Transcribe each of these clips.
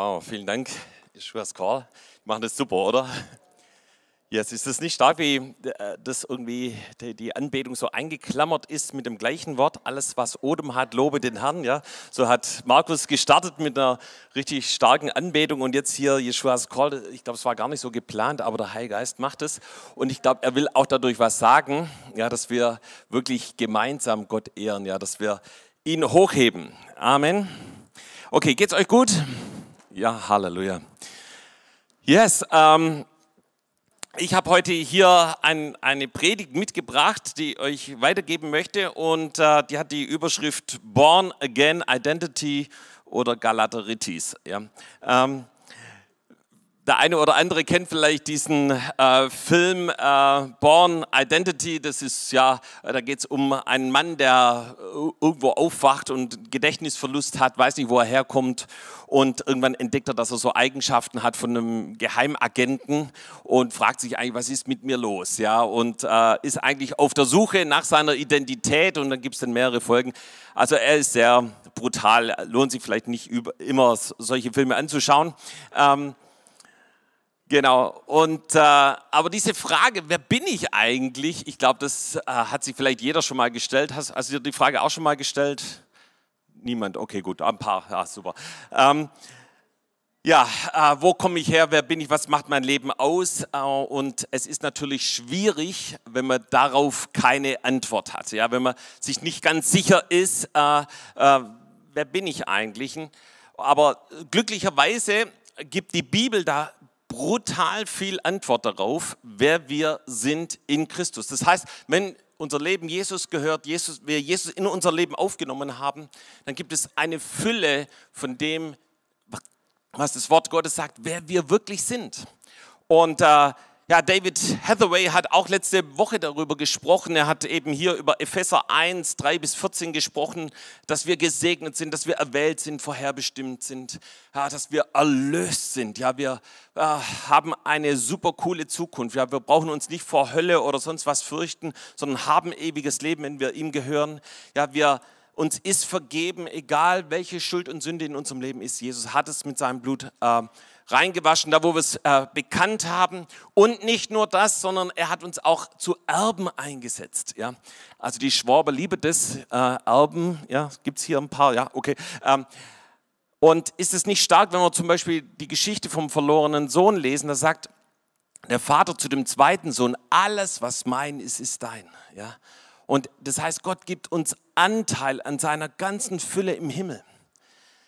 Wow, vielen Dank, Yeshua's Call. Die machen das super, oder? Jetzt ist es nicht stark, wie äh, das irgendwie die Anbetung so eingeklammert ist mit dem gleichen Wort. Alles, was Odem hat, lobe den Herrn. Ja, so hat Markus gestartet mit einer richtig starken Anbetung und jetzt hier Jeschuas Call. Ich glaube, es war gar nicht so geplant, aber der Heilige Geist macht es und ich glaube, er will auch dadurch was sagen. Ja, dass wir wirklich gemeinsam Gott ehren. Ja, dass wir ihn hochheben. Amen. Okay, geht's euch gut? Ja, Halleluja. Yes. Ähm, ich habe heute hier ein, eine Predigt mitgebracht, die ich euch weitergeben möchte und äh, die hat die Überschrift Born Again Identity oder Galateritis. Ja. Ähm, der eine oder andere kennt vielleicht diesen äh, Film äh, Born Identity. Das ist ja, da geht es um einen Mann, der irgendwo aufwacht und Gedächtnisverlust hat, weiß nicht, wo er herkommt und irgendwann entdeckt er, dass er so Eigenschaften hat von einem Geheimagenten und fragt sich eigentlich, was ist mit mir los? Ja, und äh, ist eigentlich auf der Suche nach seiner Identität und dann gibt es dann mehrere Folgen. Also er ist sehr brutal, lohnt sich vielleicht nicht über, immer solche Filme anzuschauen. Ähm, Genau. Und äh, aber diese Frage, wer bin ich eigentlich? Ich glaube, das äh, hat sich vielleicht jeder schon mal gestellt. Hast, hast du dir die Frage auch schon mal gestellt? Niemand. Okay, gut, ein paar. Ja, super. Ähm, ja, äh, wo komme ich her? Wer bin ich? Was macht mein Leben aus? Äh, und es ist natürlich schwierig, wenn man darauf keine Antwort hat. Ja, wenn man sich nicht ganz sicher ist, äh, äh, wer bin ich eigentlich? Aber glücklicherweise gibt die Bibel da brutal viel Antwort darauf, wer wir sind in Christus. Das heißt, wenn unser Leben Jesus gehört, Jesus, wir Jesus in unser Leben aufgenommen haben, dann gibt es eine Fülle von dem, was das Wort Gottes sagt, wer wir wirklich sind. Und äh, ja, David Hathaway hat auch letzte Woche darüber gesprochen. Er hat eben hier über Epheser 1, 3 bis 14 gesprochen, dass wir gesegnet sind, dass wir erwählt sind, vorherbestimmt sind, ja, dass wir erlöst sind. Ja, wir äh, haben eine super coole Zukunft. Ja, wir brauchen uns nicht vor Hölle oder sonst was fürchten, sondern haben ewiges Leben, wenn wir ihm gehören. Ja, wir uns ist vergeben, egal welche Schuld und Sünde in unserem Leben ist. Jesus hat es mit seinem Blut äh, reingewaschen, da wo wir es äh, bekannt haben. Und nicht nur das, sondern er hat uns auch zu Erben eingesetzt. Ja? Also die Schwaber lieben das, äh, Erben, ja, gibt es hier ein paar, ja, okay. Ähm, und ist es nicht stark, wenn wir zum Beispiel die Geschichte vom verlorenen Sohn lesen, da sagt der Vater zu dem zweiten Sohn, alles, was mein ist, ist dein. Ja? Und das heißt, Gott gibt uns Anteil an seiner ganzen Fülle im Himmel.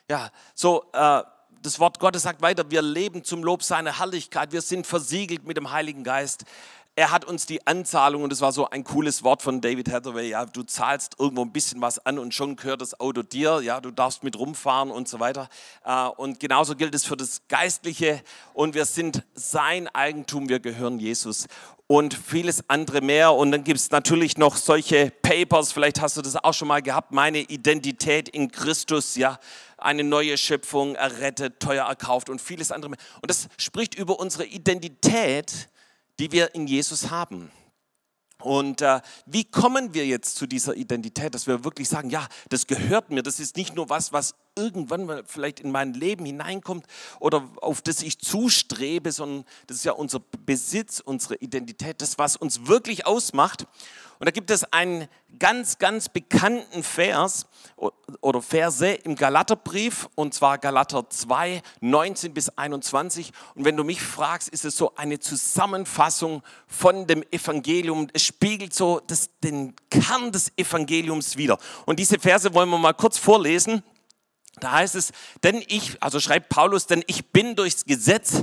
Ja, so, äh, das Wort Gottes sagt weiter, wir leben zum Lob seiner Herrlichkeit, wir sind versiegelt mit dem Heiligen Geist. Er hat uns die Anzahlung, und das war so ein cooles Wort von David Hathaway, ja, du zahlst irgendwo ein bisschen was an und schon gehört das Auto dir, ja, du darfst mit rumfahren und so weiter. Äh, und genauso gilt es für das Geistliche und wir sind sein Eigentum, wir gehören Jesus und vieles andere mehr. Und dann gibt es natürlich noch solche Papers, vielleicht hast du das auch schon mal gehabt, meine Identität in Christus, ja, eine neue Schöpfung, errettet, teuer erkauft und vieles andere mehr. Und das spricht über unsere Identität, die wir in Jesus haben. Und äh, wie kommen wir jetzt zu dieser Identität, dass wir wirklich sagen, ja, das gehört mir, das ist nicht nur was, was irgendwann vielleicht in mein Leben hineinkommt oder auf das ich zustrebe, sondern das ist ja unser Besitz, unsere Identität, das, was uns wirklich ausmacht. Und da gibt es einen ganz, ganz bekannten Vers oder Verse im Galaterbrief, und zwar Galater 2, 19 bis 21. Und wenn du mich fragst, ist es so eine Zusammenfassung von dem Evangelium. Es spiegelt so das, den Kern des Evangeliums wider. Und diese Verse wollen wir mal kurz vorlesen. Da heißt es, denn ich, also schreibt Paulus, denn ich bin durchs Gesetz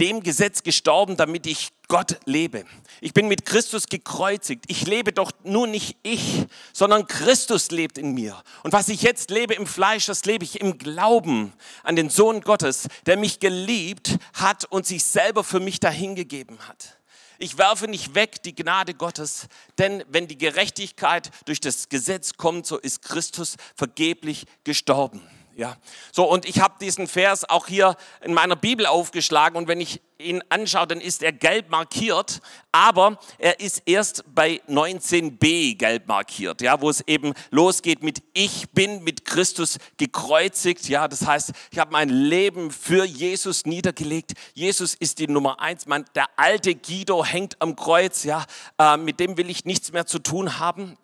dem Gesetz gestorben, damit ich Gott lebe. Ich bin mit Christus gekreuzigt. Ich lebe doch nur nicht ich, sondern Christus lebt in mir. Und was ich jetzt lebe im Fleisch, das lebe ich im Glauben an den Sohn Gottes, der mich geliebt hat und sich selber für mich dahingegeben hat. Ich werfe nicht weg die Gnade Gottes, denn wenn die Gerechtigkeit durch das Gesetz kommt, so ist Christus vergeblich gestorben. Ja, so und ich habe diesen Vers auch hier in meiner Bibel aufgeschlagen und wenn ich ihn anschaue, dann ist er gelb markiert, aber er ist erst bei 19b gelb markiert, ja, wo es eben losgeht mit ich bin mit Christus gekreuzigt, ja, das heißt, ich habe mein Leben für Jesus niedergelegt. Jesus ist die Nummer eins, mein, der alte Guido hängt am Kreuz, ja, äh, mit dem will ich nichts mehr zu tun haben.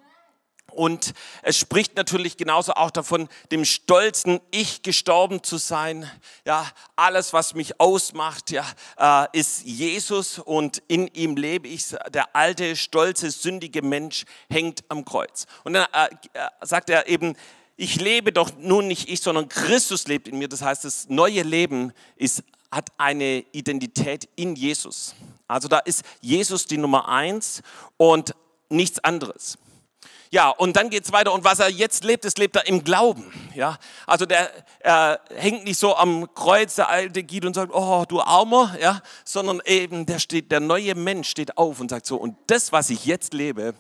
Und es spricht natürlich genauso auch davon, dem stolzen Ich gestorben zu sein. Ja, alles, was mich ausmacht, ja, äh, ist Jesus und in ihm lebe ich. Der alte, stolze, sündige Mensch hängt am Kreuz. Und dann äh, äh, sagt er eben, ich lebe doch nun nicht ich, sondern Christus lebt in mir. Das heißt, das neue Leben ist, hat eine Identität in Jesus. Also da ist Jesus die Nummer eins und nichts anderes. Ja, und dann geht es weiter. Und was er jetzt lebt, das lebt er im Glauben. Ja, also der äh, hängt nicht so am Kreuz, der alte Guido, und sagt, oh, du Armer, ja, sondern eben der steht, der neue Mensch steht auf und sagt so, und das, was ich jetzt lebe,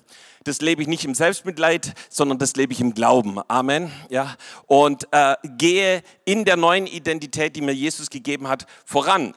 das lebe ich nicht im Selbstmitleid, sondern das lebe ich im Glauben. Amen. Ja, und äh, gehe in der neuen Identität, die mir Jesus gegeben hat, voran.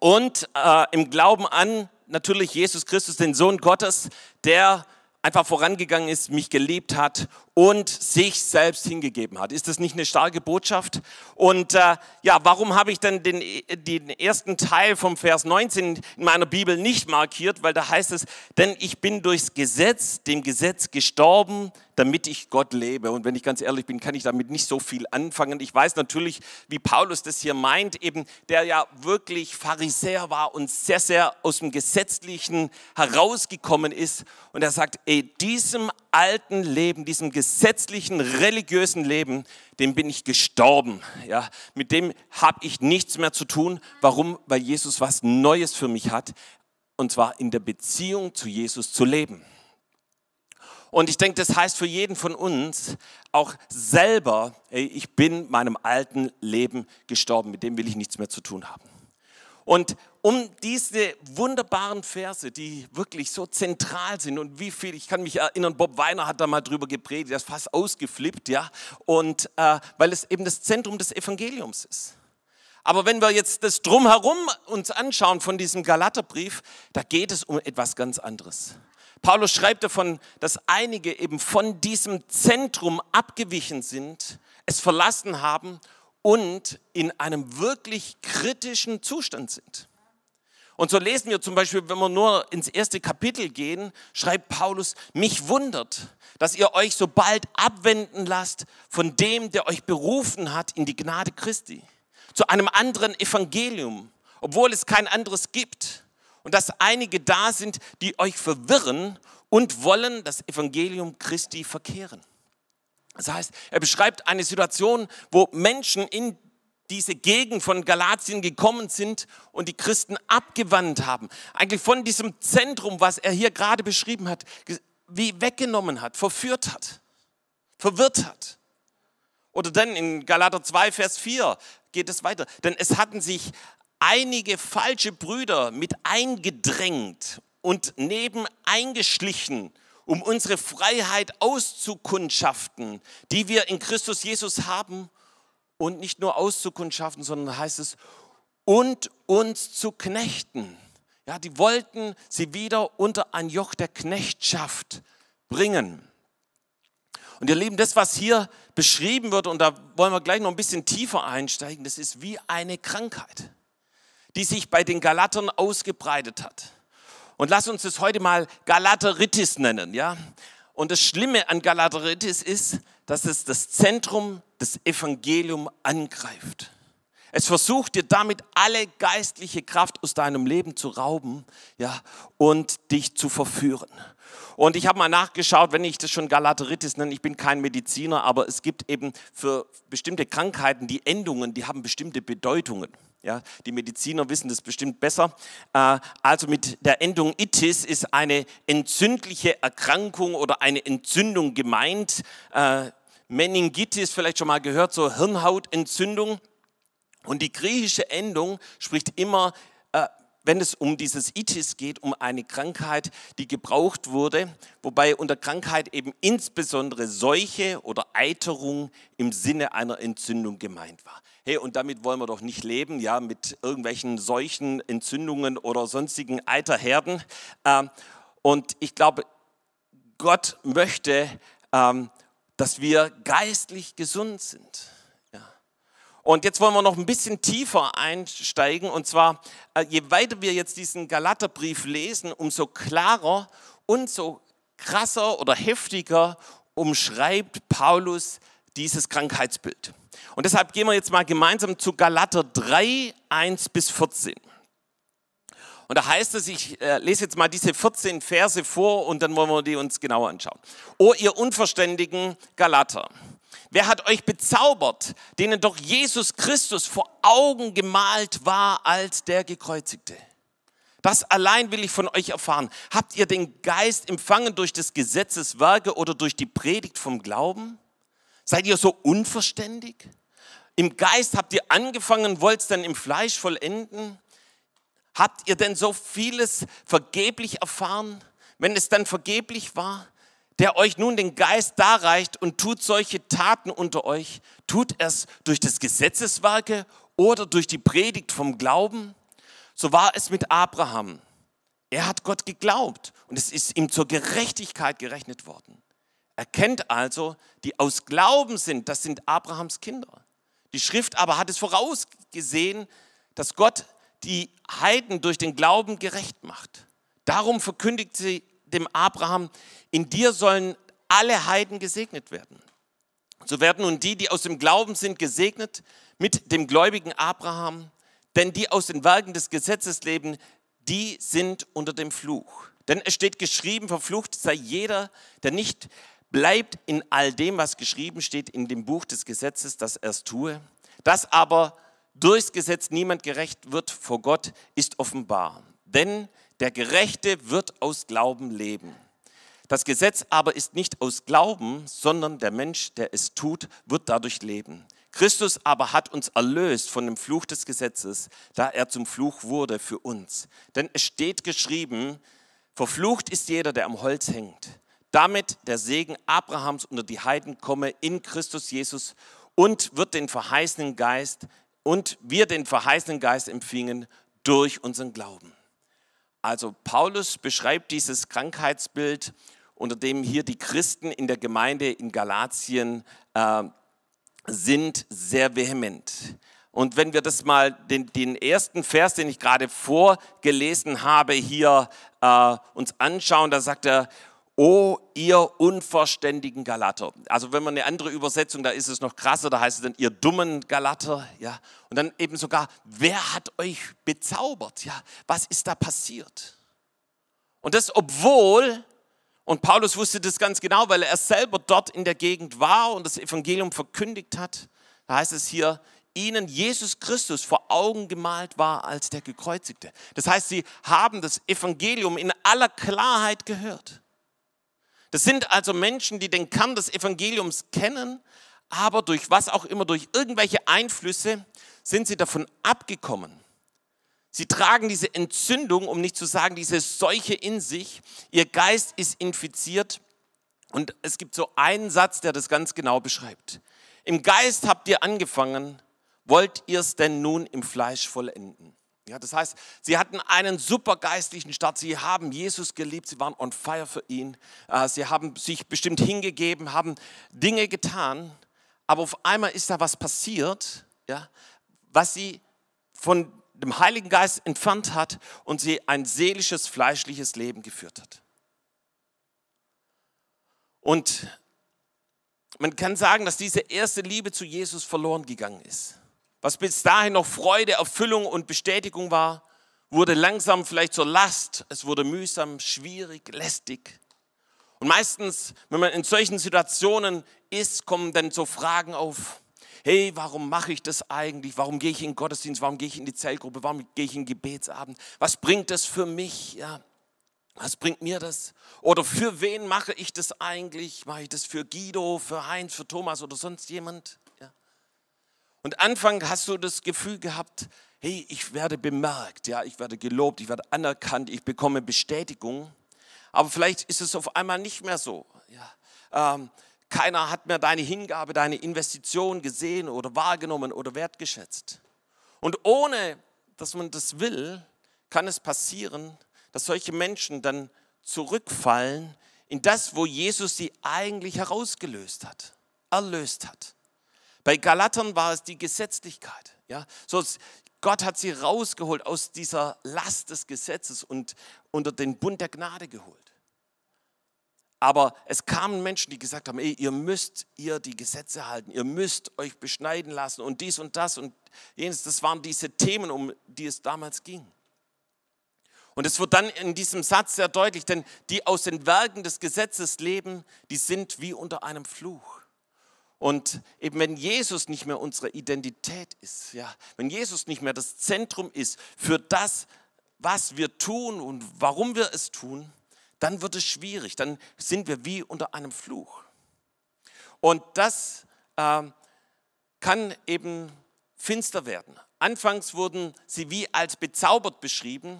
Und äh, im Glauben an natürlich Jesus Christus, den Sohn Gottes, der einfach vorangegangen ist, mich geliebt hat und sich selbst hingegeben hat. Ist das nicht eine starke Botschaft? Und äh, ja, warum habe ich dann den, den ersten Teil vom Vers 19 in meiner Bibel nicht markiert? Weil da heißt es, denn ich bin durchs Gesetz, dem Gesetz gestorben, damit ich Gott lebe. Und wenn ich ganz ehrlich bin, kann ich damit nicht so viel anfangen. Ich weiß natürlich, wie Paulus das hier meint, eben der ja wirklich Pharisäer war und sehr, sehr aus dem Gesetzlichen herausgekommen ist. Und er sagt, ey, diesem alten Leben, diesem gesetzlichen, religiösen Leben, dem bin ich gestorben. Ja, mit dem habe ich nichts mehr zu tun. Warum? Weil Jesus was Neues für mich hat. Und zwar in der Beziehung zu Jesus zu leben. Und ich denke, das heißt für jeden von uns auch selber, ich bin meinem alten Leben gestorben, mit dem will ich nichts mehr zu tun haben. Und um diese wunderbaren Verse, die wirklich so zentral sind und wie viel, ich kann mich erinnern, Bob Weiner hat da mal drüber gepredigt, er ist fast ausgeflippt, ja, und äh, weil es eben das Zentrum des Evangeliums ist. Aber wenn wir jetzt das drumherum uns anschauen von diesem Galaterbrief, da geht es um etwas ganz anderes. Paulus schreibt davon, dass einige eben von diesem Zentrum abgewichen sind, es verlassen haben und in einem wirklich kritischen Zustand sind. Und so lesen wir zum Beispiel, wenn wir nur ins erste Kapitel gehen, schreibt Paulus, mich wundert, dass ihr euch so bald abwenden lasst von dem, der euch berufen hat in die Gnade Christi, zu einem anderen Evangelium, obwohl es kein anderes gibt. Und dass einige da sind, die euch verwirren und wollen das Evangelium Christi verkehren. Das heißt, er beschreibt eine Situation, wo Menschen in diese Gegend von Galatien gekommen sind und die Christen abgewandt haben. Eigentlich von diesem Zentrum, was er hier gerade beschrieben hat, wie weggenommen hat, verführt hat, verwirrt hat. Oder dann in Galater 2, Vers 4 geht es weiter. Denn es hatten sich einige falsche Brüder mit eingedrängt und neben eingeschlichen um unsere Freiheit auszukundschaften, die wir in Christus Jesus haben und nicht nur auszukundschaften, sondern heißt es, und uns zu knechten. Ja, die wollten sie wieder unter ein Joch der Knechtschaft bringen. Und ihr Lieben, das, was hier beschrieben wird, und da wollen wir gleich noch ein bisschen tiefer einsteigen, das ist wie eine Krankheit, die sich bei den Galatern ausgebreitet hat. Und lass uns das heute mal Galateritis nennen, ja? Und das Schlimme an Galateritis ist, dass es das Zentrum des Evangeliums angreift. Es versucht dir damit alle geistliche Kraft aus deinem Leben zu rauben, ja, und dich zu verführen. Und ich habe mal nachgeschaut, wenn ich das schon Galateritis nenne, ich bin kein Mediziner, aber es gibt eben für bestimmte Krankheiten die Endungen, die haben bestimmte Bedeutungen. Ja, die Mediziner wissen das bestimmt besser. Äh, also mit der Endung itis ist eine entzündliche Erkrankung oder eine Entzündung gemeint. Äh, Meningitis vielleicht schon mal gehört, so Hirnhautentzündung. Und die griechische Endung spricht immer äh, wenn es um dieses Itis geht, um eine Krankheit, die gebraucht wurde, wobei unter Krankheit eben insbesondere Seuche oder Eiterung im Sinne einer Entzündung gemeint war. Hey, und damit wollen wir doch nicht leben, ja, mit irgendwelchen Seuchen, Entzündungen oder sonstigen Eiterherden. Ähm, und ich glaube, Gott möchte, ähm, dass wir geistlich gesund sind. Und jetzt wollen wir noch ein bisschen tiefer einsteigen. Und zwar, äh, je weiter wir jetzt diesen Galaterbrief lesen, umso klarer und so krasser oder heftiger umschreibt Paulus dieses Krankheitsbild. Und deshalb gehen wir jetzt mal gemeinsam zu Galater 3, 1 bis 14. Und da heißt es, ich äh, lese jetzt mal diese 14 Verse vor und dann wollen wir die uns genauer anschauen. O ihr unverständigen Galater, Wer hat euch bezaubert, denen doch Jesus Christus vor Augen gemalt war als der Gekreuzigte? Das allein will ich von euch erfahren. Habt ihr den Geist empfangen durch des Gesetzes Werke oder durch die Predigt vom Glauben? Seid ihr so unverständig? Im Geist habt ihr angefangen, wollt es dann im Fleisch vollenden? Habt ihr denn so vieles vergeblich erfahren, wenn es dann vergeblich war? der euch nun den Geist darreicht und tut solche Taten unter euch, tut es durch das Gesetzeswerke oder durch die Predigt vom Glauben? So war es mit Abraham. Er hat Gott geglaubt und es ist ihm zur Gerechtigkeit gerechnet worden. Er kennt also, die aus Glauben sind, das sind Abrahams Kinder. Die Schrift aber hat es vorausgesehen, dass Gott die Heiden durch den Glauben gerecht macht. Darum verkündigt sie dem Abraham, in dir sollen alle Heiden gesegnet werden. So werden nun die, die aus dem Glauben sind, gesegnet mit dem gläubigen Abraham, denn die aus den Werken des Gesetzes leben, die sind unter dem Fluch. Denn es steht geschrieben, verflucht sei jeder, der nicht bleibt in all dem, was geschrieben steht in dem Buch des Gesetzes, dass er es tue. Dass aber durchs Gesetz niemand gerecht wird vor Gott, ist offenbar. Denn der Gerechte wird aus Glauben leben. Das Gesetz aber ist nicht aus Glauben, sondern der Mensch, der es tut, wird dadurch leben. Christus aber hat uns erlöst von dem Fluch des Gesetzes, da er zum Fluch wurde für uns. Denn es steht geschrieben, verflucht ist jeder, der am Holz hängt, damit der Segen Abrahams unter die Heiden komme in Christus Jesus und wird den verheißenen Geist und wir den verheißenen Geist empfingen durch unseren Glauben. Also Paulus beschreibt dieses Krankheitsbild, unter dem hier die Christen in der Gemeinde in Galatien äh, sind, sehr vehement. Und wenn wir das mal, den, den ersten Vers, den ich gerade vorgelesen habe, hier äh, uns anschauen, da sagt er, O ihr unverständigen Galater. Also wenn man eine andere Übersetzung, da ist es noch krasser, da heißt es dann ihr dummen Galater, ja. Und dann eben sogar, wer hat euch bezaubert, ja? Was ist da passiert? Und das obwohl, und Paulus wusste das ganz genau, weil er selber dort in der Gegend war und das Evangelium verkündigt hat. Da heißt es hier, ihnen Jesus Christus vor Augen gemalt war als der Gekreuzigte. Das heißt, sie haben das Evangelium in aller Klarheit gehört. Das sind also Menschen, die den Kern des Evangeliums kennen, aber durch was auch immer, durch irgendwelche Einflüsse sind sie davon abgekommen. Sie tragen diese Entzündung, um nicht zu sagen diese Seuche in sich. Ihr Geist ist infiziert und es gibt so einen Satz, der das ganz genau beschreibt. Im Geist habt ihr angefangen, wollt ihr es denn nun im Fleisch vollenden? Ja, das heißt, sie hatten einen super geistlichen Start. Sie haben Jesus geliebt, sie waren on fire für ihn. Äh, sie haben sich bestimmt hingegeben, haben Dinge getan. Aber auf einmal ist da was passiert, ja, was sie von dem Heiligen Geist entfernt hat und sie ein seelisches, fleischliches Leben geführt hat. Und man kann sagen, dass diese erste Liebe zu Jesus verloren gegangen ist. Was bis dahin noch Freude, Erfüllung und Bestätigung war, wurde langsam vielleicht zur Last. Es wurde mühsam, schwierig, lästig. Und meistens, wenn man in solchen Situationen ist, kommen dann so Fragen auf. Hey, warum mache ich das eigentlich? Warum gehe ich in den Gottesdienst? Warum gehe ich in die Zellgruppe? Warum gehe ich in den Gebetsabend? Was bringt das für mich? Ja, was bringt mir das? Oder für wen mache ich das eigentlich? Mache ich das für Guido, für Heinz, für Thomas oder sonst jemand? Und Anfang hast du das Gefühl gehabt, hey, ich werde bemerkt, ja, ich werde gelobt, ich werde anerkannt, ich bekomme Bestätigung. Aber vielleicht ist es auf einmal nicht mehr so. Ja. Ähm, keiner hat mehr deine Hingabe, deine Investition gesehen oder wahrgenommen oder wertgeschätzt. Und ohne, dass man das will, kann es passieren, dass solche Menschen dann zurückfallen in das, wo Jesus sie eigentlich herausgelöst hat, erlöst hat. Bei Galatern war es die Gesetzlichkeit. Ja? So, Gott hat sie rausgeholt aus dieser Last des Gesetzes und unter den Bund der Gnade geholt. Aber es kamen Menschen, die gesagt haben, ey, ihr müsst ihr die Gesetze halten, ihr müsst euch beschneiden lassen und dies und das und jenes. Das waren diese Themen, um die es damals ging. Und es wird dann in diesem Satz sehr deutlich, denn die aus den Werken des Gesetzes leben, die sind wie unter einem Fluch. Und eben wenn Jesus nicht mehr unsere Identität ist, ja, wenn Jesus nicht mehr das Zentrum ist für das, was wir tun und warum wir es tun, dann wird es schwierig, dann sind wir wie unter einem Fluch. Und das äh, kann eben finster werden. Anfangs wurden sie wie als bezaubert beschrieben.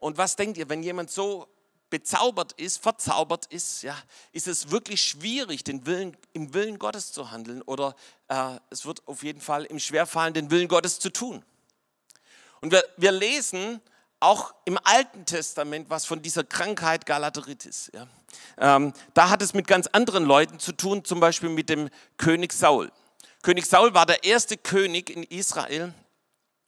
Und was denkt ihr, wenn jemand so bezaubert ist, verzaubert ist, ja, ist es wirklich schwierig, den Willen, im Willen Gottes zu handeln oder äh, es wird auf jeden Fall im Schwerfallen, den Willen Gottes zu tun. Und wir, wir lesen auch im Alten Testament was von dieser Krankheit Galateritis. Ja. Ähm, da hat es mit ganz anderen Leuten zu tun, zum Beispiel mit dem König Saul. König Saul war der erste König in Israel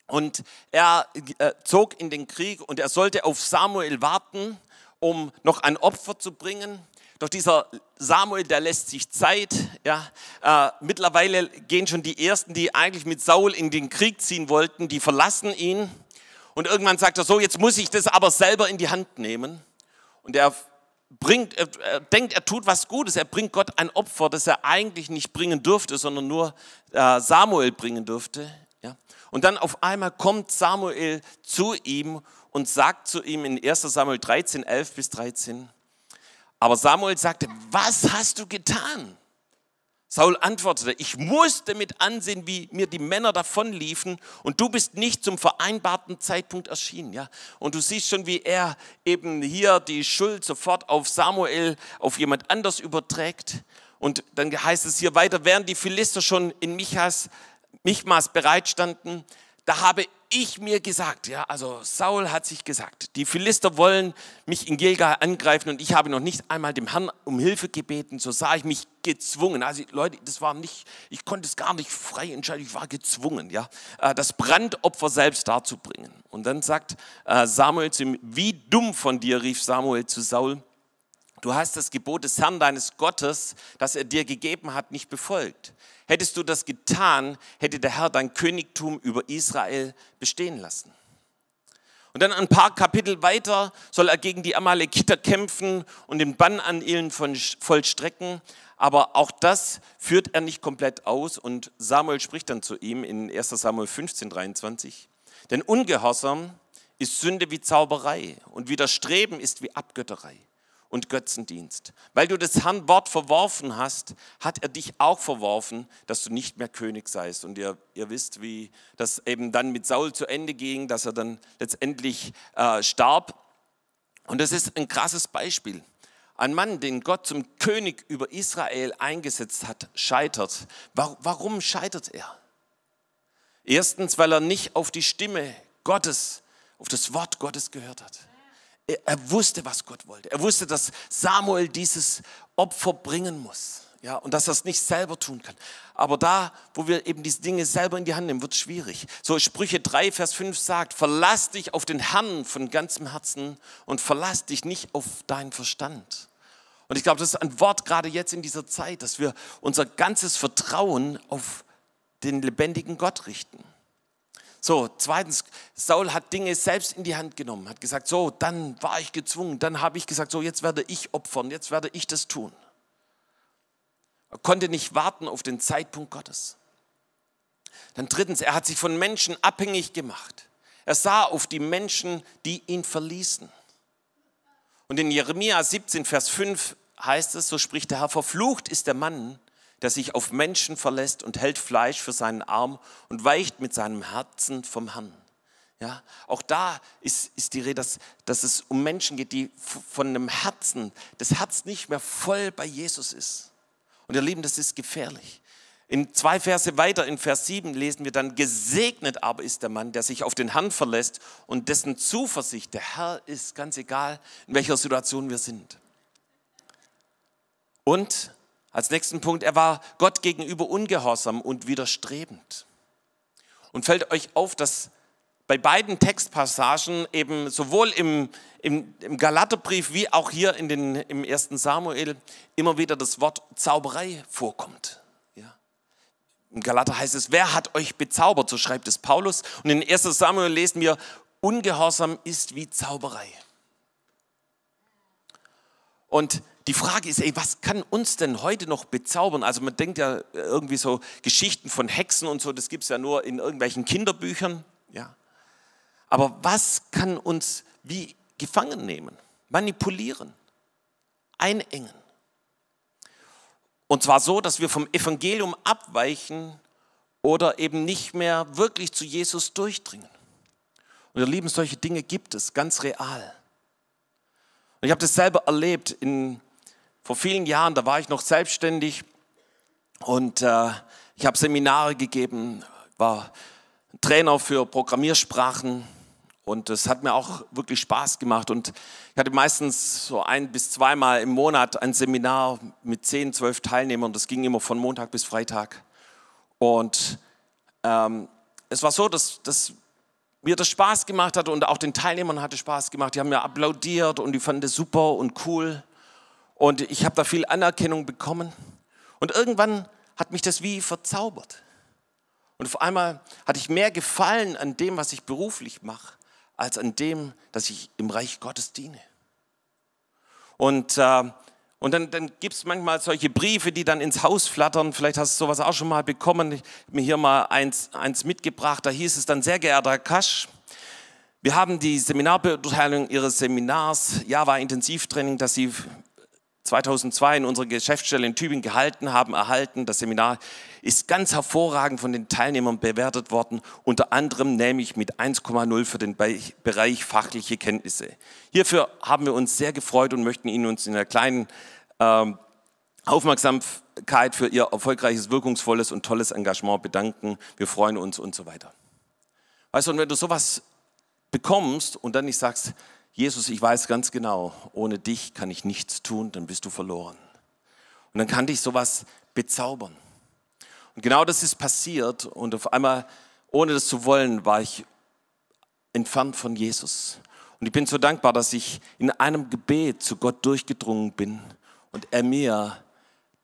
und er äh, zog in den Krieg und er sollte auf Samuel warten, um noch ein Opfer zu bringen. Doch dieser Samuel, der lässt sich Zeit. Ja. Äh, mittlerweile gehen schon die Ersten, die eigentlich mit Saul in den Krieg ziehen wollten, die verlassen ihn. Und irgendwann sagt er so, jetzt muss ich das aber selber in die Hand nehmen. Und er bringt, er denkt, er tut was Gutes. Er bringt Gott ein Opfer, das er eigentlich nicht bringen dürfte, sondern nur äh, Samuel bringen dürfte. Ja. Und dann auf einmal kommt Samuel zu ihm und sagt zu ihm in 1 Samuel 13, 11 bis 13, aber Samuel sagte, was hast du getan? Saul antwortete, ich musste mit ansehen, wie mir die Männer davonliefen und du bist nicht zum vereinbarten Zeitpunkt erschienen. Ja? Und du siehst schon, wie er eben hier die Schuld sofort auf Samuel, auf jemand anders überträgt. Und dann heißt es hier weiter, während die Philister schon in Michas, Michmas bereitstanden, da habe ich mir gesagt, ja, also Saul hat sich gesagt, die Philister wollen mich in Gilgal angreifen und ich habe noch nicht einmal dem Herrn um Hilfe gebeten, so sah ich mich gezwungen. Also Leute, das war nicht, ich konnte es gar nicht frei entscheiden, ich war gezwungen, ja, äh, das Brandopfer selbst darzubringen. Und dann sagt äh, Samuel zu ihm, wie dumm von dir, rief Samuel zu Saul, du hast das Gebot des Herrn deines Gottes, das er dir gegeben hat, nicht befolgt. Hättest du das getan, hätte der Herr dein Königtum über Israel bestehen lassen. Und dann ein paar Kapitel weiter soll er gegen die Amalekiter kämpfen und den Bann an ihnen vollstrecken. Aber auch das führt er nicht komplett aus. Und Samuel spricht dann zu ihm in 1 Samuel 15, 23. Denn Ungehorsam ist Sünde wie Zauberei und Widerstreben ist wie Abgötterei und Götzendienst. Weil du das Herrn Wort verworfen hast, hat er dich auch verworfen, dass du nicht mehr König seist. Und ihr, ihr wisst, wie das eben dann mit Saul zu Ende ging, dass er dann letztendlich äh, starb. Und das ist ein krasses Beispiel. Ein Mann, den Gott zum König über Israel eingesetzt hat, scheitert. Warum scheitert er? Erstens, weil er nicht auf die Stimme Gottes, auf das Wort Gottes gehört hat. Er wusste, was Gott wollte. Er wusste, dass Samuel dieses Opfer bringen muss. Ja, und dass er es nicht selber tun kann. Aber da, wo wir eben diese Dinge selber in die Hand nehmen, wird es schwierig. So Sprüche 3, Vers 5 sagt, verlass dich auf den Herrn von ganzem Herzen und verlass dich nicht auf deinen Verstand. Und ich glaube, das ist ein Wort gerade jetzt in dieser Zeit, dass wir unser ganzes Vertrauen auf den lebendigen Gott richten. So, zweitens, Saul hat Dinge selbst in die Hand genommen, hat gesagt, so, dann war ich gezwungen, dann habe ich gesagt, so, jetzt werde ich opfern, jetzt werde ich das tun. Er konnte nicht warten auf den Zeitpunkt Gottes. Dann drittens, er hat sich von Menschen abhängig gemacht. Er sah auf die Menschen, die ihn verließen. Und in Jeremia 17, Vers 5 heißt es, so spricht der Herr, verflucht ist der Mann, der sich auf Menschen verlässt und hält Fleisch für seinen Arm und weicht mit seinem Herzen vom Herrn. Ja, auch da ist, ist die Rede, dass, dass es um Menschen geht, die von einem Herzen, das Herz nicht mehr voll bei Jesus ist. Und ihr Lieben, das ist gefährlich. In zwei Verse weiter, in Vers 7, lesen wir dann, gesegnet aber ist der Mann, der sich auf den Herrn verlässt und dessen Zuversicht, der Herr ist ganz egal, in welcher Situation wir sind. Und als nächsten Punkt, er war Gott gegenüber ungehorsam und widerstrebend. Und fällt euch auf, dass bei beiden Textpassagen eben sowohl im, im, im Galaterbrief wie auch hier in den, im ersten Samuel immer wieder das Wort Zauberei vorkommt. Ja. Im Galater heißt es, wer hat euch bezaubert, so schreibt es Paulus. Und in 1 Samuel lesen wir, Ungehorsam ist wie Zauberei. Und die Frage ist, ey, was kann uns denn heute noch bezaubern? Also man denkt ja irgendwie so Geschichten von Hexen und so, das gibt es ja nur in irgendwelchen Kinderbüchern. Ja. Aber was kann uns wie gefangen nehmen, manipulieren, einengen? Und zwar so, dass wir vom Evangelium abweichen oder eben nicht mehr wirklich zu Jesus durchdringen. Und ihr Lieben, solche Dinge gibt es ganz real. Und ich habe das selber erlebt in, vor vielen Jahren, da war ich noch selbstständig und äh, ich habe Seminare gegeben, war Trainer für Programmiersprachen und es hat mir auch wirklich Spaß gemacht. Und ich hatte meistens so ein bis zweimal im Monat ein Seminar mit zehn, zwölf Teilnehmern. Das ging immer von Montag bis Freitag. Und ähm, es war so, dass, dass mir das Spaß gemacht hat und auch den Teilnehmern hatte Spaß gemacht. Die haben mir applaudiert und die fanden das super und cool. Und ich habe da viel Anerkennung bekommen. Und irgendwann hat mich das wie verzaubert. Und auf einmal hatte ich mehr Gefallen an dem, was ich beruflich mache, als an dem, dass ich im Reich Gottes diene. Und, äh, und dann, dann gibt es manchmal solche Briefe, die dann ins Haus flattern. Vielleicht hast du sowas auch schon mal bekommen. Ich habe mir hier mal eins, eins mitgebracht. Da hieß es dann, sehr geehrter Herr Kasch, wir haben die Seminarbeurteilung Ihres Seminars Java Intensivtraining, das Sie 2002 in unserer Geschäftsstelle in Tübingen gehalten haben, erhalten. Das Seminar ist ganz hervorragend von den Teilnehmern bewertet worden, unter anderem nämlich mit 1,0 für den Bereich fachliche Kenntnisse. Hierfür haben wir uns sehr gefreut und möchten Ihnen uns in einer kleinen ähm, Aufmerksamkeit für Ihr erfolgreiches, wirkungsvolles und tolles Engagement bedanken. Wir freuen uns und so weiter. Weißt du, und wenn du sowas bekommst und dann nicht sagst, Jesus, ich weiß ganz genau, ohne dich kann ich nichts tun, dann bist du verloren. Und dann kann dich sowas bezaubern. Und genau das ist passiert und auf einmal, ohne das zu wollen, war ich entfernt von Jesus. Und ich bin so dankbar, dass ich in einem Gebet zu Gott durchgedrungen bin und er mir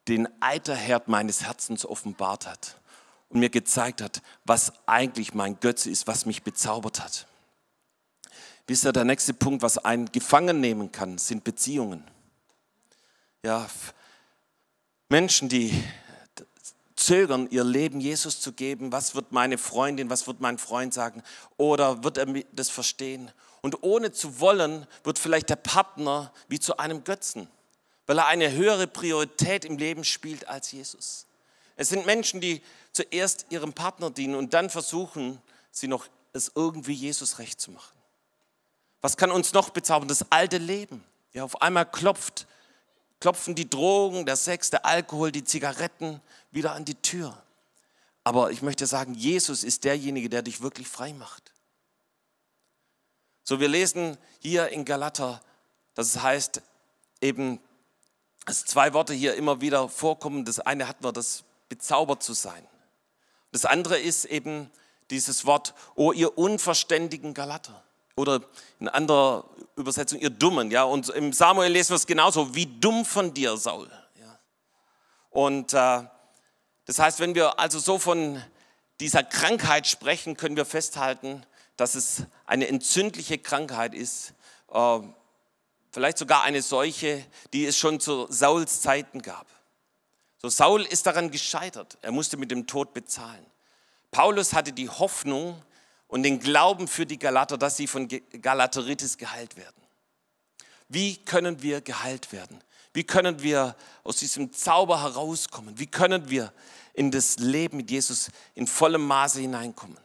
den Eiterherd meines Herzens offenbart hat und mir gezeigt hat, was eigentlich mein Götze ist, was mich bezaubert hat. Wisst ihr, der nächste Punkt, was einen gefangen nehmen kann, sind Beziehungen. Ja, Menschen, die zögern, ihr Leben Jesus zu geben. Was wird meine Freundin, was wird mein Freund sagen? Oder wird er das verstehen? Und ohne zu wollen, wird vielleicht der Partner wie zu einem Götzen, weil er eine höhere Priorität im Leben spielt als Jesus. Es sind Menschen, die zuerst ihrem Partner dienen und dann versuchen, sie noch es irgendwie Jesus recht zu machen. Was kann uns noch bezaubern? Das alte Leben. Ja, auf einmal klopft, klopfen die Drogen, der Sex, der Alkohol, die Zigaretten wieder an die Tür. Aber ich möchte sagen, Jesus ist derjenige, der dich wirklich frei macht. So, wir lesen hier in Galater, dass es heißt, eben, dass zwei Worte hier immer wieder vorkommen. Das eine hat wir, das bezaubert zu sein. Das andere ist eben dieses Wort, oh ihr unverständigen Galater. Oder in anderer Übersetzung, ihr Dummen. Ja? Und im Samuel lesen wir es genauso, wie dumm von dir, Saul. Ja? Und äh, das heißt, wenn wir also so von dieser Krankheit sprechen, können wir festhalten, dass es eine entzündliche Krankheit ist, äh, vielleicht sogar eine Seuche, die es schon zu Sauls Zeiten gab. So Saul ist daran gescheitert, er musste mit dem Tod bezahlen. Paulus hatte die Hoffnung, und den Glauben für die Galater, dass sie von Galateritis geheilt werden. Wie können wir geheilt werden? Wie können wir aus diesem Zauber herauskommen? Wie können wir in das Leben mit Jesus in vollem Maße hineinkommen?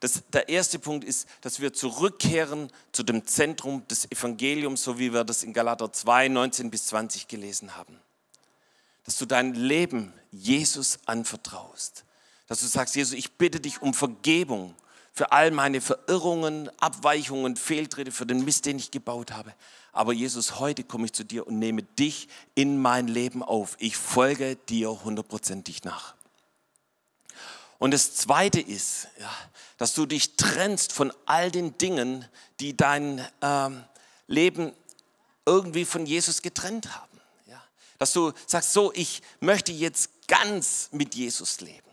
Das, der erste Punkt ist, dass wir zurückkehren zu dem Zentrum des Evangeliums, so wie wir das in Galater 2, 19 bis 20 gelesen haben. Dass du dein Leben Jesus anvertraust. Dass du sagst, Jesus, ich bitte dich um Vergebung für all meine Verirrungen, Abweichungen, Fehltritte, für den Mist, den ich gebaut habe. Aber Jesus, heute komme ich zu dir und nehme dich in mein Leben auf. Ich folge dir hundertprozentig nach. Und das Zweite ist, ja, dass du dich trennst von all den Dingen, die dein ähm, Leben irgendwie von Jesus getrennt haben. Ja. Dass du sagst, so, ich möchte jetzt ganz mit Jesus leben.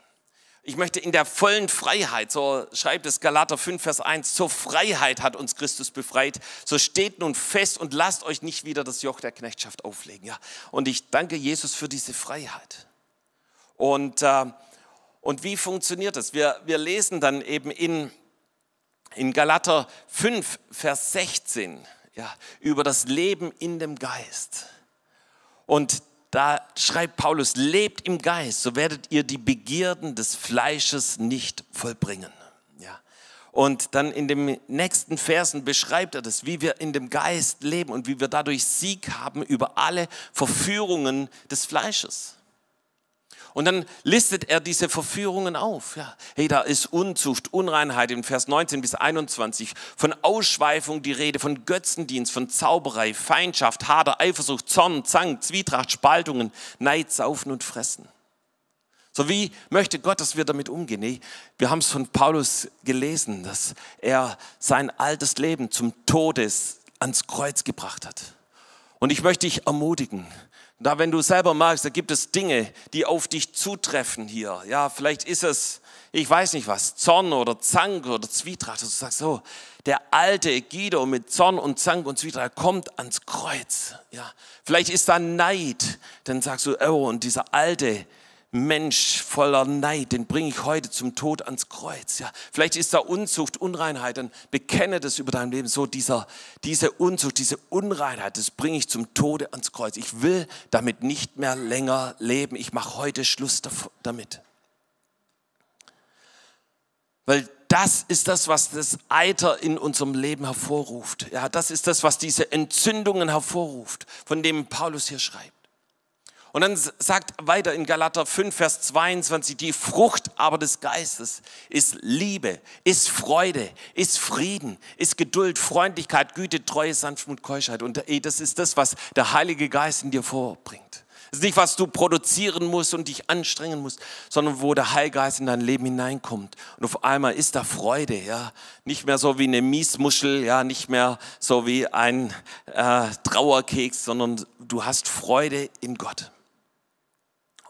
Ich möchte in der vollen Freiheit, so schreibt es Galater 5, Vers 1, zur Freiheit hat uns Christus befreit. So steht nun fest und lasst euch nicht wieder das Joch der Knechtschaft auflegen. Ja. Und ich danke Jesus für diese Freiheit. Und äh, und wie funktioniert das? Wir, wir lesen dann eben in, in Galater 5, Vers 16 ja, über das Leben in dem Geist. Und da schreibt Paulus, lebt im Geist, so werdet ihr die Begierden des Fleisches nicht vollbringen. Ja. Und dann in den nächsten Versen beschreibt er das, wie wir in dem Geist leben und wie wir dadurch Sieg haben über alle Verführungen des Fleisches. Und dann listet er diese Verführungen auf. Ja. Hey, da ist Unzucht, Unreinheit in Vers 19 bis 21, von Ausschweifung die Rede, von Götzendienst, von Zauberei, Feindschaft, Hader, Eifersucht, Zorn, Zank, Zwietracht, Spaltungen, Neid, Saufen und Fressen. So wie möchte Gott, dass wir damit umgehen? Wir haben es von Paulus gelesen, dass er sein altes Leben zum Todes ans Kreuz gebracht hat. Und ich möchte dich ermutigen, da, wenn du selber magst, da gibt es Dinge, die auf dich zutreffen hier. Ja, vielleicht ist es, ich weiß nicht was, Zorn oder Zank oder Zwietracht. Also du sagst so, der alte Guido mit Zorn und Zank und Zwietracht kommt ans Kreuz. Ja, vielleicht ist da Neid. Dann sagst du, oh, und dieser alte Mensch voller Neid, den bringe ich heute zum Tod ans Kreuz. Ja, vielleicht ist da Unzucht, Unreinheit, dann bekenne das über dein Leben. So dieser, diese Unzucht, diese Unreinheit, das bringe ich zum Tode ans Kreuz. Ich will damit nicht mehr länger leben. Ich mache heute Schluss damit. Weil das ist das, was das Eiter in unserem Leben hervorruft. Ja, das ist das, was diese Entzündungen hervorruft, von dem Paulus hier schreibt. Und dann sagt weiter in Galater 5, Vers 22, die Frucht aber des Geistes ist Liebe, ist Freude, ist Frieden, ist Geduld, Freundlichkeit, Güte, Treue, Sanftmut, Keuschheit. Und ey, das ist das, was der Heilige Geist in dir vorbringt. Das ist nicht, was du produzieren musst und dich anstrengen musst, sondern wo der Heilige Geist in dein Leben hineinkommt. Und auf einmal ist da Freude, ja. Nicht mehr so wie eine Miesmuschel, ja, nicht mehr so wie ein äh, Trauerkeks, sondern du hast Freude in Gott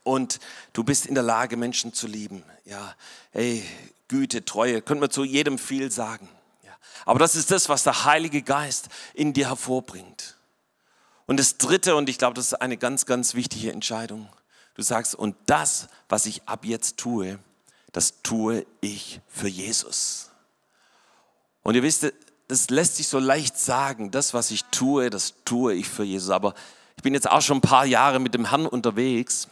und du bist in der Lage, Menschen zu lieben. Ja, hey, Güte, Treue, können wir zu jedem viel sagen. Ja. Aber das ist das, was der Heilige Geist in dir hervorbringt. Und das Dritte, und ich glaube, das ist eine ganz, ganz wichtige Entscheidung. Du sagst, und das, was ich ab jetzt tue, das tue ich für Jesus. Und ihr wisst, das lässt sich so leicht sagen, das, was ich tue, das tue ich für Jesus. Aber ich bin jetzt auch schon ein paar Jahre mit dem Herrn unterwegs.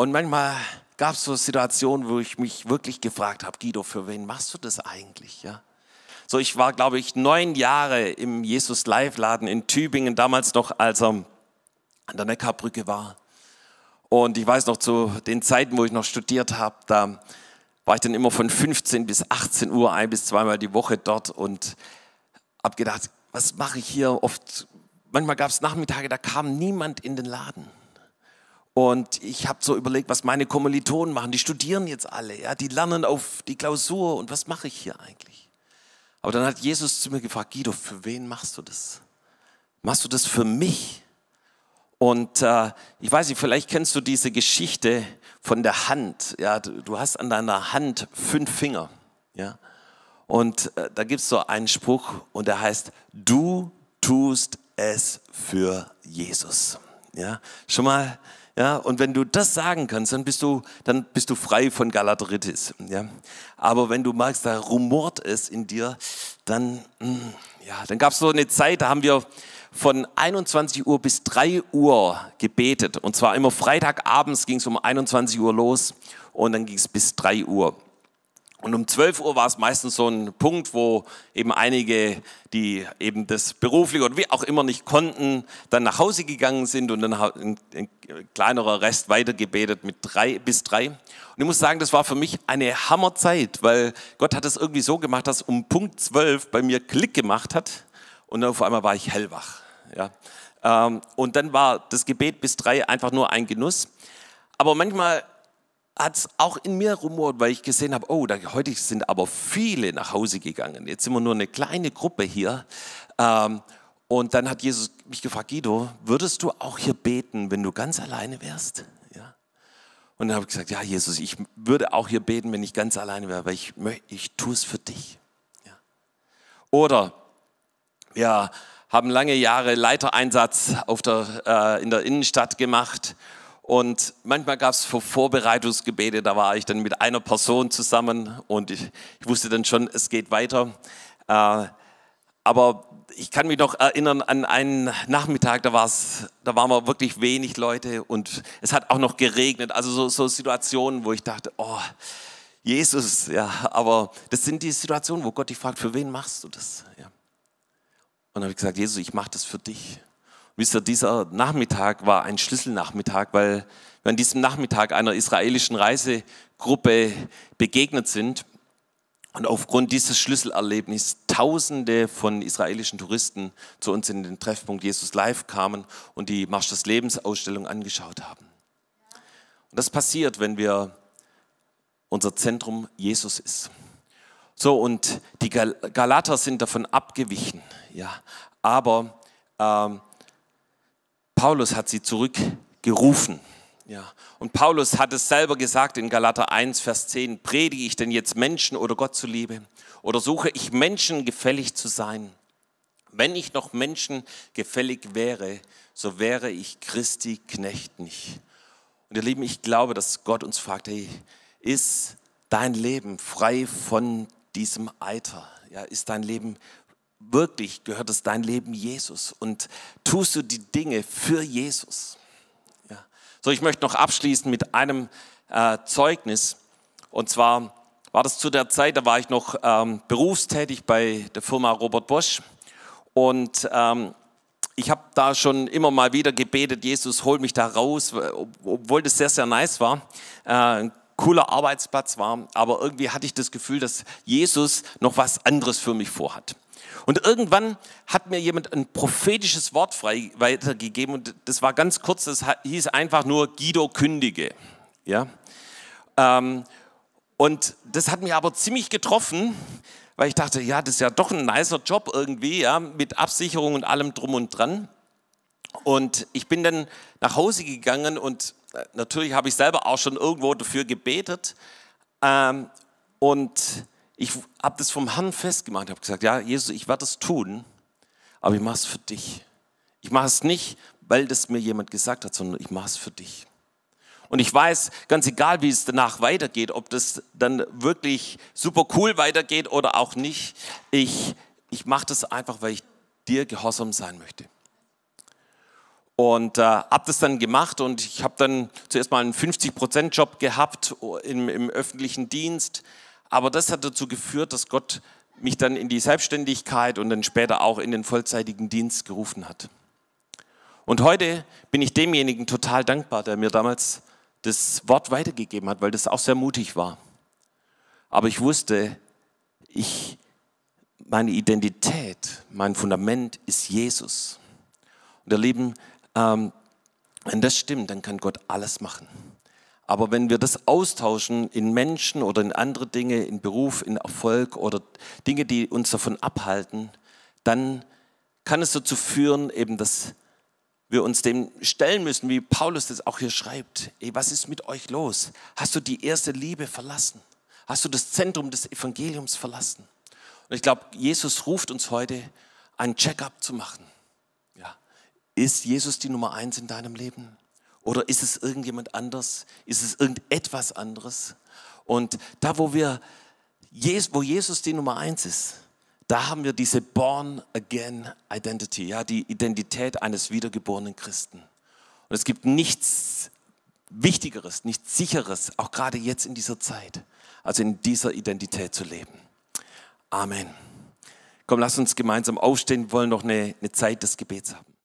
Und manchmal gab es so Situationen, wo ich mich wirklich gefragt habe, Guido, für wen machst du das eigentlich? Ja? So, ich war, glaube ich, neun Jahre im Jesus Live Laden in Tübingen, damals noch, als er an der Neckarbrücke war. Und ich weiß noch, zu den Zeiten, wo ich noch studiert habe, da war ich dann immer von 15 bis 18 Uhr ein bis zweimal die Woche dort und habe gedacht, was mache ich hier? Oft, manchmal gab es Nachmittage, da kam niemand in den Laden. Und ich habe so überlegt, was meine Kommilitonen machen. Die studieren jetzt alle, ja, die lernen auf die Klausur. Und was mache ich hier eigentlich? Aber dann hat Jesus zu mir gefragt, Guido, für wen machst du das? Machst du das für mich? Und äh, ich weiß nicht, vielleicht kennst du diese Geschichte von der Hand. Ja, du, hast an deiner Hand fünf Finger. Ja, und äh, da gibt es so einen Spruch und der heißt: Du tust es für Jesus. Ja, schon mal ja, und wenn du das sagen kannst, dann bist du, dann bist du frei von Galateritis. Ja. Aber wenn du magst, da rumort es in dir, dann, mm, ja, dann gab es so eine Zeit, da haben wir von 21 Uhr bis 3 Uhr gebetet. Und zwar immer Freitagabends ging es um 21 Uhr los und dann ging es bis 3 Uhr. Und um 12 Uhr war es meistens so ein Punkt, wo eben einige, die eben das beruflich oder wie auch immer nicht konnten, dann nach Hause gegangen sind und dann ein, ein kleinerer Rest weitergebetet mit drei bis drei. Und ich muss sagen, das war für mich eine Hammerzeit, weil Gott hat es irgendwie so gemacht, dass um Punkt 12 bei mir Klick gemacht hat und dann auf einmal war ich hellwach. Ja. Ähm, und dann war das Gebet bis drei einfach nur ein Genuss. Aber manchmal hat es auch in mir rumort, weil ich gesehen habe, oh, da, heute sind aber viele nach Hause gegangen. Jetzt sind wir nur eine kleine Gruppe hier. Ähm, und dann hat Jesus mich gefragt, Guido, würdest du auch hier beten, wenn du ganz alleine wärst? Ja. Und dann habe ich gesagt, ja, Jesus, ich würde auch hier beten, wenn ich ganz alleine wäre, weil ich, ich tue es für dich. Ja. Oder wir haben lange Jahre Leitereinsatz auf der, äh, in der Innenstadt gemacht und manchmal gab es Vorbereitungsgebete, da war ich dann mit einer Person zusammen und ich, ich wusste dann schon, es geht weiter. Äh, aber ich kann mich noch erinnern an einen Nachmittag, da, war's, da waren wir wirklich wenig Leute und es hat auch noch geregnet. Also so, so Situationen, wo ich dachte, oh, Jesus, ja, aber das sind die Situationen, wo Gott dich fragt, für wen machst du das? Ja. Und dann habe ich gesagt, Jesus, ich mache das für dich. Wisst ihr, dieser Nachmittag war ein Schlüsselnachmittag, weil wir an diesem Nachmittag einer israelischen Reisegruppe begegnet sind und aufgrund dieses Schlüsselerlebnisses Tausende von israelischen Touristen zu uns in den Treffpunkt Jesus Live kamen und die Marsch des Lebens Ausstellung angeschaut haben. Und das passiert, wenn wir unser Zentrum Jesus ist. So, und die Galater sind davon abgewichen, ja, aber ähm, Paulus hat sie zurückgerufen. Ja. Und Paulus hat es selber gesagt in Galater 1, Vers 10, predige ich denn jetzt Menschen oder Gott zuliebe? Oder suche ich Menschen gefällig zu sein? Wenn ich noch Menschen gefällig wäre, so wäre ich Christi Knecht nicht. Und ihr Lieben, ich glaube, dass Gott uns fragt, hey, ist dein Leben frei von diesem Eiter? Ja, ist dein Leben wirklich gehört es dein Leben Jesus und tust du die Dinge für Jesus. Ja. So, ich möchte noch abschließen mit einem äh, Zeugnis. Und zwar war das zu der Zeit, da war ich noch ähm, berufstätig bei der Firma Robert Bosch. Und ähm, ich habe da schon immer mal wieder gebetet, Jesus, hol mich da raus, obwohl das sehr, sehr nice war. Äh, ein cooler Arbeitsplatz war, aber irgendwie hatte ich das Gefühl, dass Jesus noch was anderes für mich vorhat. Und irgendwann hat mir jemand ein prophetisches Wort frei weitergegeben und das war ganz kurz, das hieß einfach nur Guido kündige. Ja? Ähm, und das hat mir aber ziemlich getroffen, weil ich dachte, ja, das ist ja doch ein nicer Job irgendwie, ja, mit Absicherung und allem drum und dran. Und ich bin dann nach Hause gegangen und äh, natürlich habe ich selber auch schon irgendwo dafür gebetet. Ähm, und ich habe das vom Herrn festgemacht, habe gesagt, ja, Jesus, ich werde das tun, aber ich mache es für dich. Ich mache es nicht, weil das mir jemand gesagt hat, sondern ich mache es für dich. Und ich weiß, ganz egal, wie es danach weitergeht, ob das dann wirklich super cool weitergeht oder auch nicht, ich, ich mache das einfach, weil ich dir gehorsam sein möchte. Und äh, habe das dann gemacht und ich habe dann zuerst mal einen 50%-Job gehabt im, im öffentlichen Dienst, aber das hat dazu geführt, dass Gott mich dann in die Selbstständigkeit und dann später auch in den vollzeitigen Dienst gerufen hat. Und heute bin ich demjenigen total dankbar, der mir damals das Wort weitergegeben hat, weil das auch sehr mutig war. Aber ich wusste, ich, meine Identität, mein Fundament ist Jesus. Und ihr Lieben, ähm, wenn das stimmt, dann kann Gott alles machen. Aber wenn wir das austauschen in Menschen oder in andere Dinge, in Beruf, in Erfolg oder Dinge, die uns davon abhalten, dann kann es dazu führen, eben, dass wir uns dem stellen müssen, wie Paulus das auch hier schreibt. Ey, was ist mit euch los? Hast du die erste Liebe verlassen? Hast du das Zentrum des Evangeliums verlassen? Und ich glaube, Jesus ruft uns heute, einen Check-up zu machen. Ja. Ist Jesus die Nummer eins in deinem Leben? Oder ist es irgendjemand anders? Ist es irgendetwas anderes? Und da, wo wir, wo Jesus die Nummer eins ist, da haben wir diese Born Again Identity, ja, die Identität eines wiedergeborenen Christen. Und es gibt nichts Wichtigeres, nichts Sicheres, auch gerade jetzt in dieser Zeit, als in dieser Identität zu leben. Amen. Komm, lass uns gemeinsam aufstehen, wir wollen noch eine, eine Zeit des Gebets haben.